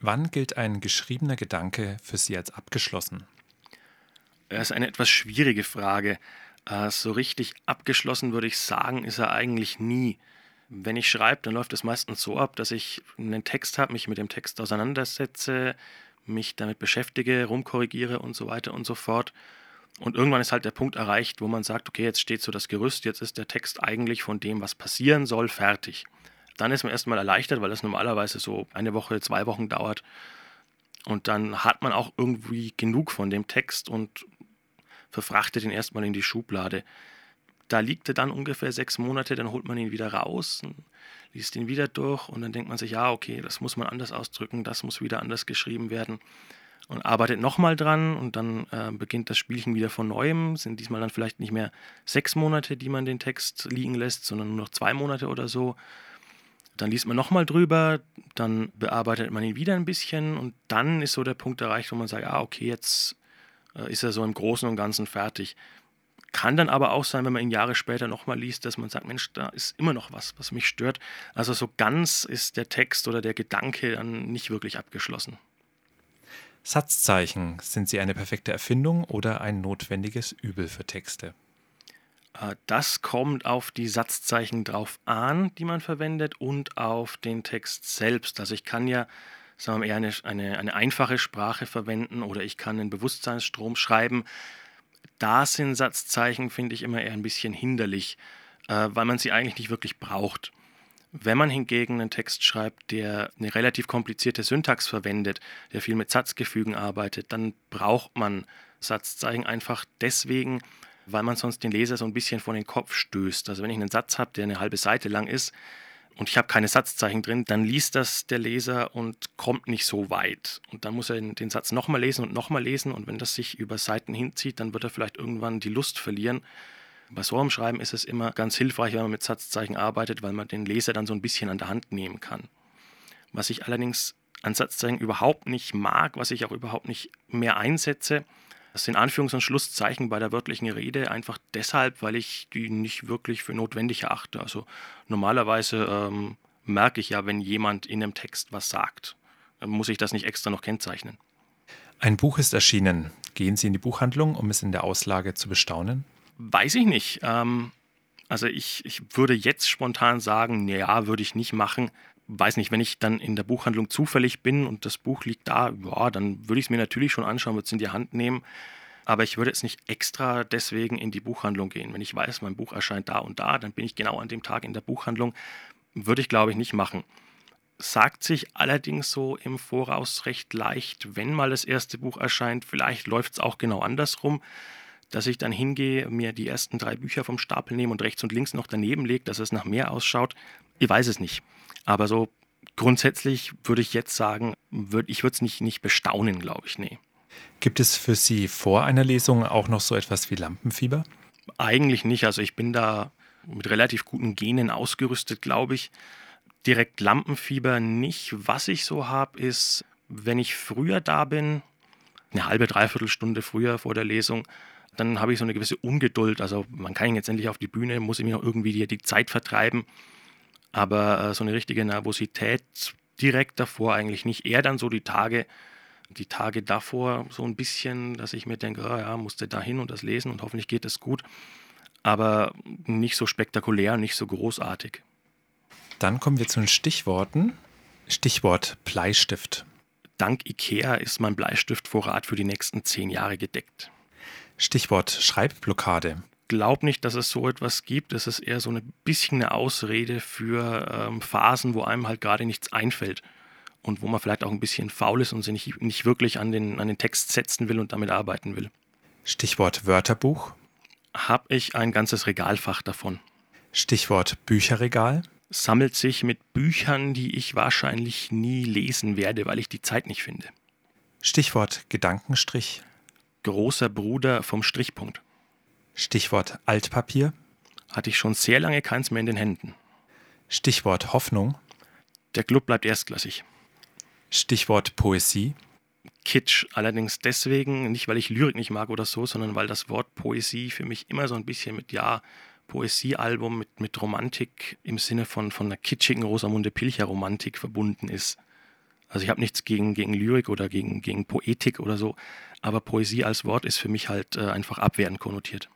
Wann gilt ein geschriebener Gedanke für Sie als abgeschlossen? Das ist eine etwas schwierige Frage. Äh, so richtig abgeschlossen würde ich sagen, ist er eigentlich nie. Wenn ich schreibe, dann läuft es meistens so ab, dass ich einen Text habe, mich mit dem Text auseinandersetze, mich damit beschäftige, rumkorrigiere und so weiter und so fort. Und irgendwann ist halt der Punkt erreicht, wo man sagt, okay, jetzt steht so das Gerüst, jetzt ist der Text eigentlich von dem, was passieren soll, fertig. Dann ist man erstmal erleichtert, weil das normalerweise so eine Woche, zwei Wochen dauert. Und dann hat man auch irgendwie genug von dem Text und verfrachtet ihn erstmal in die Schublade. Da liegt er dann ungefähr sechs Monate, dann holt man ihn wieder raus, liest ihn wieder durch und dann denkt man sich, ja, okay, das muss man anders ausdrücken, das muss wieder anders geschrieben werden und arbeitet nochmal dran und dann äh, beginnt das Spielchen wieder von neuem. Sind diesmal dann vielleicht nicht mehr sechs Monate, die man den Text liegen lässt, sondern nur noch zwei Monate oder so. Dann liest man nochmal drüber, dann bearbeitet man ihn wieder ein bisschen und dann ist so der Punkt erreicht, wo man sagt, ah, okay, jetzt äh, ist er so im Großen und Ganzen fertig. Kann dann aber auch sein, wenn man ihn Jahre später nochmal liest, dass man sagt, Mensch, da ist immer noch was, was mich stört. Also so ganz ist der Text oder der Gedanke dann nicht wirklich abgeschlossen. Satzzeichen, sind sie eine perfekte Erfindung oder ein notwendiges Übel für Texte? Äh, das kommt auf die Satzzeichen drauf an, die man verwendet und auf den Text selbst. Also ich kann ja sagen wir eher eine, eine, eine einfache Sprache verwenden oder ich kann einen Bewusstseinsstrom schreiben. Da sind Satzzeichen, finde ich, immer eher ein bisschen hinderlich, äh, weil man sie eigentlich nicht wirklich braucht. Wenn man hingegen einen Text schreibt, der eine relativ komplizierte Syntax verwendet, der viel mit Satzgefügen arbeitet, dann braucht man Satzzeichen einfach deswegen, weil man sonst den Leser so ein bisschen vor den Kopf stößt. Also wenn ich einen Satz habe, der eine halbe Seite lang ist und ich habe keine Satzzeichen drin, dann liest das der Leser und kommt nicht so weit. Und dann muss er den Satz nochmal lesen und nochmal lesen und wenn das sich über Seiten hinzieht, dann wird er vielleicht irgendwann die Lust verlieren bei so einem Schreiben ist es immer ganz hilfreich, wenn man mit Satzzeichen arbeitet, weil man den Leser dann so ein bisschen an der Hand nehmen kann. Was ich allerdings an Satzzeichen überhaupt nicht mag, was ich auch überhaupt nicht mehr einsetze, das sind Anführungs- und Schlusszeichen bei der wörtlichen Rede, einfach deshalb, weil ich die nicht wirklich für notwendig erachte. Also normalerweise ähm, merke ich ja, wenn jemand in einem Text was sagt, dann muss ich das nicht extra noch kennzeichnen. Ein Buch ist erschienen. Gehen Sie in die Buchhandlung, um es in der Auslage zu bestaunen? Weiß ich nicht. Ähm, also ich, ich würde jetzt spontan sagen, naja, würde ich nicht machen. Weiß nicht, wenn ich dann in der Buchhandlung zufällig bin und das Buch liegt da, ja, dann würde ich es mir natürlich schon anschauen, würde es in die Hand nehmen. Aber ich würde jetzt nicht extra deswegen in die Buchhandlung gehen. Wenn ich weiß, mein Buch erscheint da und da, dann bin ich genau an dem Tag in der Buchhandlung. Würde ich, glaube ich, nicht machen. Sagt sich allerdings so im Voraus recht leicht, wenn mal das erste Buch erscheint, vielleicht läuft es auch genau andersrum dass ich dann hingehe, mir die ersten drei Bücher vom Stapel nehme und rechts und links noch daneben lege, dass es nach mehr ausschaut. Ich weiß es nicht. Aber so grundsätzlich würde ich jetzt sagen, würd, ich würde es nicht, nicht bestaunen, glaube ich. Nee. Gibt es für Sie vor einer Lesung auch noch so etwas wie Lampenfieber? Eigentlich nicht. Also ich bin da mit relativ guten Genen ausgerüstet, glaube ich. Direkt Lampenfieber nicht. Was ich so habe, ist, wenn ich früher da bin, eine halbe, dreiviertel Stunde früher vor der Lesung, dann habe ich so eine gewisse Ungeduld. Also man kann jetzt endlich auf die Bühne, muss ich mir noch irgendwie die, die Zeit vertreiben. Aber äh, so eine richtige Nervosität direkt davor eigentlich nicht. Eher dann so die Tage, die Tage davor so ein bisschen, dass ich mir denke, oh ja, musste da hin und das lesen und hoffentlich geht es gut. Aber nicht so spektakulär, nicht so großartig. Dann kommen wir zu den Stichworten. Stichwort Bleistift. Dank IKEA ist mein Bleistiftvorrat für die nächsten zehn Jahre gedeckt. Stichwort Schreibblockade. Glaub nicht, dass es so etwas gibt. Es ist eher so ein bisschen eine Ausrede für ähm, Phasen, wo einem halt gerade nichts einfällt und wo man vielleicht auch ein bisschen faul ist und sich nicht, nicht wirklich an den, an den Text setzen will und damit arbeiten will. Stichwort Wörterbuch. Habe ich ein ganzes Regalfach davon. Stichwort Bücherregal. Sammelt sich mit Büchern, die ich wahrscheinlich nie lesen werde, weil ich die Zeit nicht finde. Stichwort Gedankenstrich großer Bruder vom Strichpunkt. Stichwort Altpapier. Hatte ich schon sehr lange keins mehr in den Händen. Stichwort Hoffnung. Der Club bleibt erstklassig. Stichwort Poesie. Kitsch, allerdings deswegen, nicht weil ich Lyrik nicht mag oder so, sondern weil das Wort Poesie für mich immer so ein bisschen mit, ja, Poesiealbum, mit, mit Romantik im Sinne von, von einer kitschigen Rosamunde Pilcher Romantik verbunden ist. Also ich habe nichts gegen, gegen Lyrik oder gegen, gegen Poetik oder so, aber Poesie als Wort ist für mich halt äh, einfach abwertend konnotiert.